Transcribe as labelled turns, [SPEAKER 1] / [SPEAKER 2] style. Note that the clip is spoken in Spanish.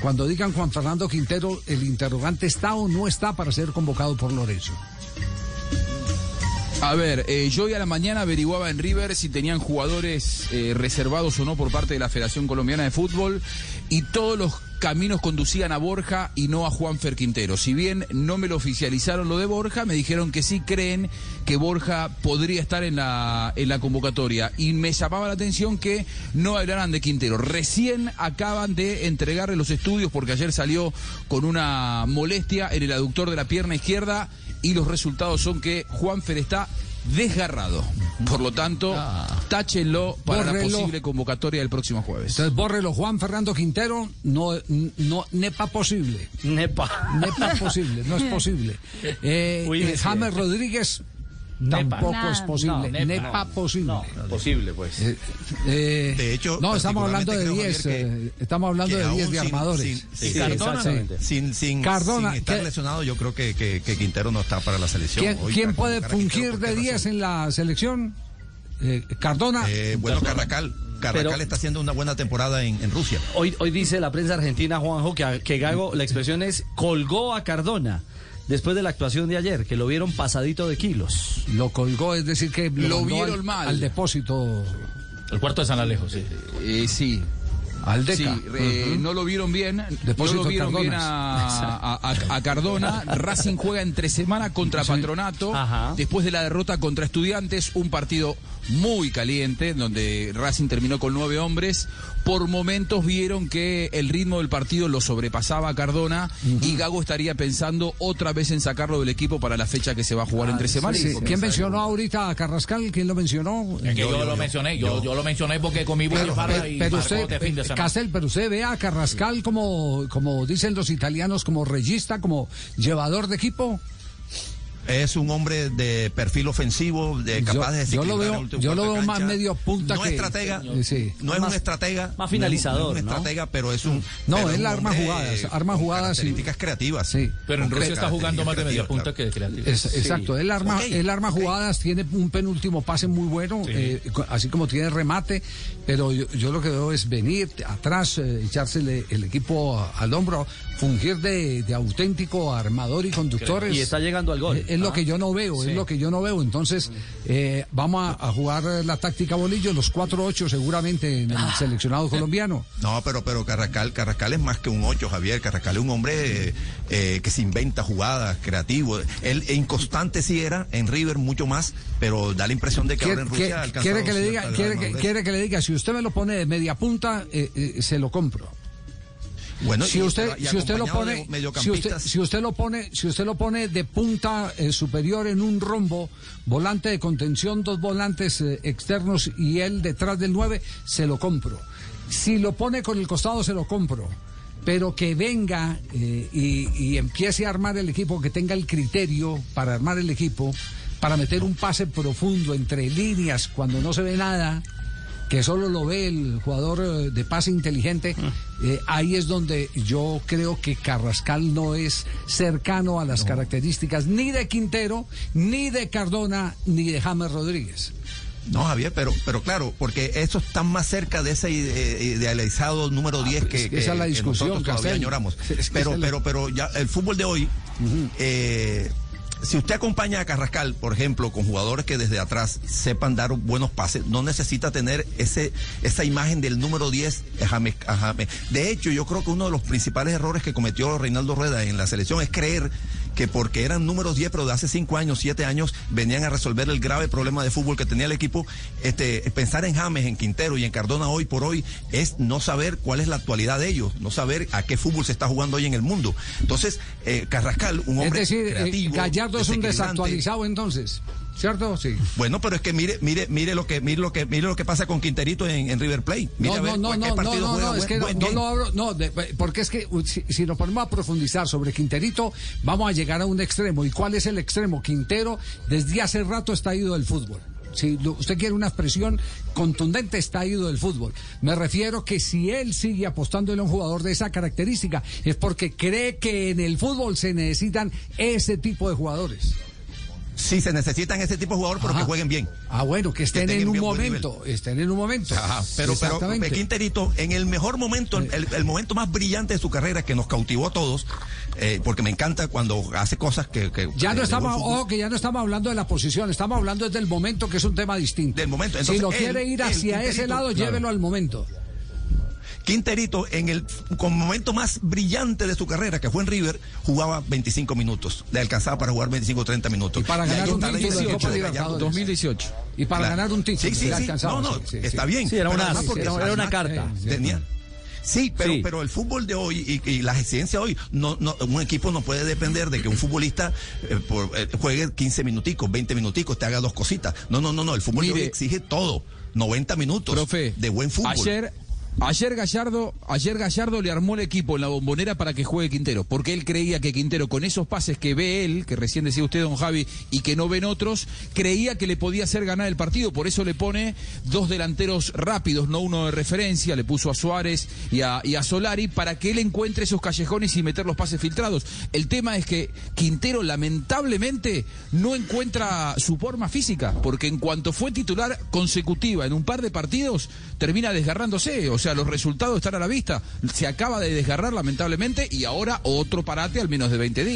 [SPEAKER 1] cuando digan Juan Fernando Quintero, el interrogante está o no está para ser convocado por Lorenzo.
[SPEAKER 2] A ver, eh, yo hoy a la mañana averiguaba en River si tenían jugadores eh, reservados o no por parte de la Federación Colombiana de Fútbol y todos los caminos conducían a Borja y no a Juanfer Quintero. Si bien no me lo oficializaron lo de Borja, me dijeron que sí creen que Borja podría estar en la, en la convocatoria. Y me llamaba la atención que no hablaran de Quintero. Recién acaban de entregarle los estudios porque ayer salió con una molestia en el aductor de la pierna izquierda y los resultados son que Juanfer está desgarrado. Por lo tanto,
[SPEAKER 1] Ah.
[SPEAKER 2] táchenlo para la posible convocatoria del próximo jueves.
[SPEAKER 1] Entonces, bórrelo, Juan Fernando Quintero, no, no, nepa posible.
[SPEAKER 3] Nepa.
[SPEAKER 1] Nepa posible, no es posible. Eh,
[SPEAKER 3] Uy,
[SPEAKER 1] eh. James Rodríguez. Tampoco
[SPEAKER 4] Nada.
[SPEAKER 1] es posible.
[SPEAKER 3] No, nepa.
[SPEAKER 1] nepa posible.
[SPEAKER 3] Posible, pues.
[SPEAKER 1] Eh, eh,
[SPEAKER 5] De hecho,
[SPEAKER 1] no, estamos hablando de
[SPEAKER 5] particularmente
[SPEAKER 1] 10,
[SPEAKER 5] creo, Javier,
[SPEAKER 1] eh, estamos hablando de 10
[SPEAKER 5] aún
[SPEAKER 1] de
[SPEAKER 5] sin-
[SPEAKER 1] armadores.
[SPEAKER 5] sin-
[SPEAKER 3] Sí,
[SPEAKER 5] sin-
[SPEAKER 3] Cardona.
[SPEAKER 5] Sin, sin,
[SPEAKER 1] Cardona,
[SPEAKER 5] sin estar
[SPEAKER 1] ¿qué-
[SPEAKER 5] lesionado, yo creo que, que- que Quintero no está para la selección.
[SPEAKER 1] ¿Quién,
[SPEAKER 5] Hoy
[SPEAKER 1] quién
[SPEAKER 5] para
[SPEAKER 1] puede fungir
[SPEAKER 5] ¿por
[SPEAKER 1] de
[SPEAKER 5] qué
[SPEAKER 1] 10
[SPEAKER 5] razón?
[SPEAKER 1] en la selección? Eh, Cardona.
[SPEAKER 5] Eh, bueno, Carracal. Carracal
[SPEAKER 3] Pero-
[SPEAKER 5] está haciendo una buena temporada en, en Rusia.
[SPEAKER 3] Hoy, hoy dice la prensa argentina, Juanjo, que, que Gago, la expresión es colgó a Cardona después de la actuación de ayer, que lo vieron pasadito de kilos.
[SPEAKER 1] Lo colgó, es decir, que
[SPEAKER 2] Lo vieron
[SPEAKER 1] al,
[SPEAKER 2] mal.
[SPEAKER 1] al depósito,
[SPEAKER 6] El cuarto de San Alejo, sí.
[SPEAKER 2] Eh, sí.
[SPEAKER 1] Al
[SPEAKER 2] Sí,
[SPEAKER 1] DECA.
[SPEAKER 2] eh, no lo vieron bien,
[SPEAKER 1] Depósito
[SPEAKER 2] no lo vieron bien
[SPEAKER 1] Cardonas.
[SPEAKER 2] a, a- a- a Cardona. Racing juega entre semana contra. Patronato,
[SPEAKER 3] Ajá.
[SPEAKER 2] después de la derrota contra Estudiantes, un partido muy caliente, donde Racing terminó con nueve hombres. Por momentos vieron que el ritmo del partido lo sobrepasaba a Cardona y Gago estaría pensando otra vez en sacarlo del equipo para la fecha que se va a jugar entre semanas.
[SPEAKER 1] Sí, ¿Quién mencionó ahorita a Carrascal? ¿Quién lo mencionó?
[SPEAKER 6] Es que yo,
[SPEAKER 5] Yo, yo,
[SPEAKER 6] lo mencioné, yo, yo lo mencioné porque con mi
[SPEAKER 1] Pero, pero-
[SPEAKER 6] y
[SPEAKER 1] pero
[SPEAKER 6] marcó
[SPEAKER 1] usted,
[SPEAKER 6] de fin de
[SPEAKER 1] eh,
[SPEAKER 6] semana.
[SPEAKER 1] Castel, pero usted ve a Carrascal como, como dicen los italianos, como regista, como llevador de equipo.
[SPEAKER 5] Es un hombre de perfil ofensivo, de
[SPEAKER 1] Yo-
[SPEAKER 5] capaz de
[SPEAKER 1] yo lo veo-
[SPEAKER 5] el último
[SPEAKER 1] yo lo veo más medio punta
[SPEAKER 5] no
[SPEAKER 1] que-
[SPEAKER 5] es estratega,
[SPEAKER 1] sí.
[SPEAKER 5] no es
[SPEAKER 3] Más-
[SPEAKER 5] un estratega,
[SPEAKER 3] más finalizador,
[SPEAKER 5] no es un
[SPEAKER 3] ¿no?
[SPEAKER 5] estratega, pero es un
[SPEAKER 1] No,
[SPEAKER 5] pero es un
[SPEAKER 1] arma jugadas, arma
[SPEAKER 5] con
[SPEAKER 1] jugadas y-
[SPEAKER 5] características creativas.
[SPEAKER 1] Sí.
[SPEAKER 6] Pero en Rusia está jugando más de media punta que de creativo.
[SPEAKER 1] Es- Exacto, él arma,
[SPEAKER 5] Ok,
[SPEAKER 1] él arma jugadas, tiene un penúltimo pase muy bueno, eh, co- así como tiene remate, pero yo, yo lo que veo es venir atrás, eh, echársele el equipo al hombro, fungir de, de auténtico armador y conductor.
[SPEAKER 3] Y
[SPEAKER 1] es-
[SPEAKER 3] está llegando al gol.
[SPEAKER 1] Es, lo que yo no veo, es lo que yo no veo. Entonces, eh, vamos a, a jugar la táctica bolillo, los 4-8 seguramente en el
[SPEAKER 3] Ah.
[SPEAKER 1] seleccionado colombiano.
[SPEAKER 5] No, pero pero Carrascal, Carrascal es más que un 8, Javier. Carrascal es un hombre eh, eh, que se inventa jugadas, creativo. Él inconstante sí era, en River mucho más, pero da la impresión de que ahora
[SPEAKER 1] ¿Quiere,
[SPEAKER 5] en Rusia
[SPEAKER 1] quiere- que le diga, quiere que, quiere que le diga, si usted me lo pone de media punta, eh, eh, se lo compro.
[SPEAKER 5] Bueno,
[SPEAKER 1] si usted,
[SPEAKER 5] y
[SPEAKER 1] si usted lo pone, si usted, si usted lo pone, si usted lo pone de punta eh, superior en un rombo, volante de contención, dos volantes eh, externos y él detrás del 9, se lo compro. Si lo pone con el costado, se lo compro. Pero que venga eh, y, y empiece a armar el equipo, que tenga el criterio para armar el equipo, para meter un pase profundo entre líneas cuando no se ve nada, que solo lo ve el jugador de pase inteligente, eh, ahí es donde yo creo que Carrascal no es cercano a las características ni de Quintero, ni de Cardona, ni de James Rodríguez.
[SPEAKER 5] No, Javier, pero, pero claro, porque eso está más cerca de ese ide- idealizado número 10
[SPEAKER 1] pues
[SPEAKER 5] que,
[SPEAKER 1] es que esa es la
[SPEAKER 5] que
[SPEAKER 1] discusión,
[SPEAKER 5] nosotros todavía añoramos.
[SPEAKER 1] Es que
[SPEAKER 5] Pero,
[SPEAKER 1] la-
[SPEAKER 5] pero, pero ya el fútbol de hoy, eh, si usted acompaña a Carrascal, por ejemplo, con jugadores que desde atrás sepan dar buenos pases, no necesita tener ese esa imagen del número 10 a James, a. De hecho, yo creo que uno de los principales errores que cometió Reinaldo Rueda en la selección es creer que porque eran números 10, pero de hace 5 años, 7 años, venían a resolver el grave problema de fútbol que tenía el equipo. Este, pensar en James, en Quintero y en Cardona hoy por hoy es no saber cuál es la actualidad de ellos, no saber a qué fútbol se está jugando hoy en el mundo. Entonces, eh, Carrascal, un
[SPEAKER 1] Es
[SPEAKER 5] hombre
[SPEAKER 1] decir, eh,
[SPEAKER 5] creativo,
[SPEAKER 1] Gallardo es un desactualizado entonces, ¿cierto? Sí.
[SPEAKER 5] Bueno, pero es que mire, mire, mire lo que, mire lo que, mire lo que pasa con Quinterito en, en River Plate. Mire
[SPEAKER 1] No,
[SPEAKER 5] ver
[SPEAKER 1] no, no, no, no, no, no, es que no, no lo abro, no, de- porque es que uh, si, si nos ponemos a profundizar sobre Quinterito, vamos a llegar a un extremo. ¿Y cuál es el extremo? Quintero desde hace rato está ido del fútbol. Si usted quiere una expresión contundente, está ido del fútbol. Me refiero que si él sigue apostándole a un jugador de esa característica, es porque cree que en el fútbol se necesitan ese tipo de jugadores.
[SPEAKER 5] Sí, se necesitan ese tipo de jugadores, pero que jueguen bien.
[SPEAKER 1] Ah, bueno, que estén,
[SPEAKER 5] estén
[SPEAKER 1] en un momento, estén en un momento.
[SPEAKER 5] Ajá, pero, pero. Quinterito, en el mejor momento, el, el momento más brillante de su carrera, que nos cautivó a todos, eh, porque me encanta cuando hace cosas que... que-
[SPEAKER 1] Ya no estamos, ojo, que ya no estamos hablando de la posición, estamos hablando del momento, que es un tema distinto.
[SPEAKER 5] Del momento.
[SPEAKER 1] si
[SPEAKER 5] Entonces,
[SPEAKER 1] lo
[SPEAKER 5] él-
[SPEAKER 1] quiere ir
[SPEAKER 5] él,
[SPEAKER 1] hacia ese lado,
[SPEAKER 5] claro.
[SPEAKER 1] llévelo al momento.
[SPEAKER 5] Quinterito, en el con momento más brillante de su carrera, que fue en River, jugaba 25 minutos. Le alcanzaba para jugar 25 o 30 minutos.
[SPEAKER 1] Y para ganar
[SPEAKER 5] ahí
[SPEAKER 1] un título de
[SPEAKER 5] diferencia
[SPEAKER 1] Copa
[SPEAKER 5] de Gallardo.
[SPEAKER 1] Libertadores.
[SPEAKER 2] 2018.
[SPEAKER 1] Y para
[SPEAKER 5] Claro.
[SPEAKER 1] ganar un título.
[SPEAKER 5] Sí, sí,
[SPEAKER 1] le
[SPEAKER 5] sí.
[SPEAKER 1] alcanzaba,
[SPEAKER 5] No, no,
[SPEAKER 1] sí, sí,
[SPEAKER 5] está
[SPEAKER 1] sí.
[SPEAKER 5] bien.
[SPEAKER 3] Sí, era un
[SPEAKER 5] Pero
[SPEAKER 3] as,
[SPEAKER 5] además porque
[SPEAKER 3] era- era una carta.
[SPEAKER 1] Sí,
[SPEAKER 5] Tenía. Sí, pero,
[SPEAKER 3] Sí.
[SPEAKER 5] pero el fútbol de hoy y, y la exigencia hoy, no, no, un equipo no puede depender de que un futbolista eh, por- eh, juegue 15 minuticos, 20 minuticos, te haga dos cositas. No, no, no, no. El fútbol de
[SPEAKER 2] Mire.
[SPEAKER 5] hoy exige todo. 90 minutos
[SPEAKER 2] Profe,
[SPEAKER 5] de buen fútbol.
[SPEAKER 2] Ayer, ayer Gallardo, ayer Gallardo le armó el equipo en la bombonera para que juegue Quintero, porque él creía que Quintero, con esos pases que ve él, que recién decía usted, don Javi, y que no ven otros, creía que le podía hacer ganar el partido. Por eso le pone dos delanteros rápidos, no uno de referencia, le puso a Suárez y a, y a Solari para que él encuentre esos callejones y meter los pases filtrados. El tema es que Quintero lamentablemente no encuentra su forma física, porque en cuanto fue titular consecutiva en un par de partidos, termina desgarrándose. O sea, los resultados están a la vista. Se acaba de desgarrar lamentablemente y ahora otro parate al menos de 20 días.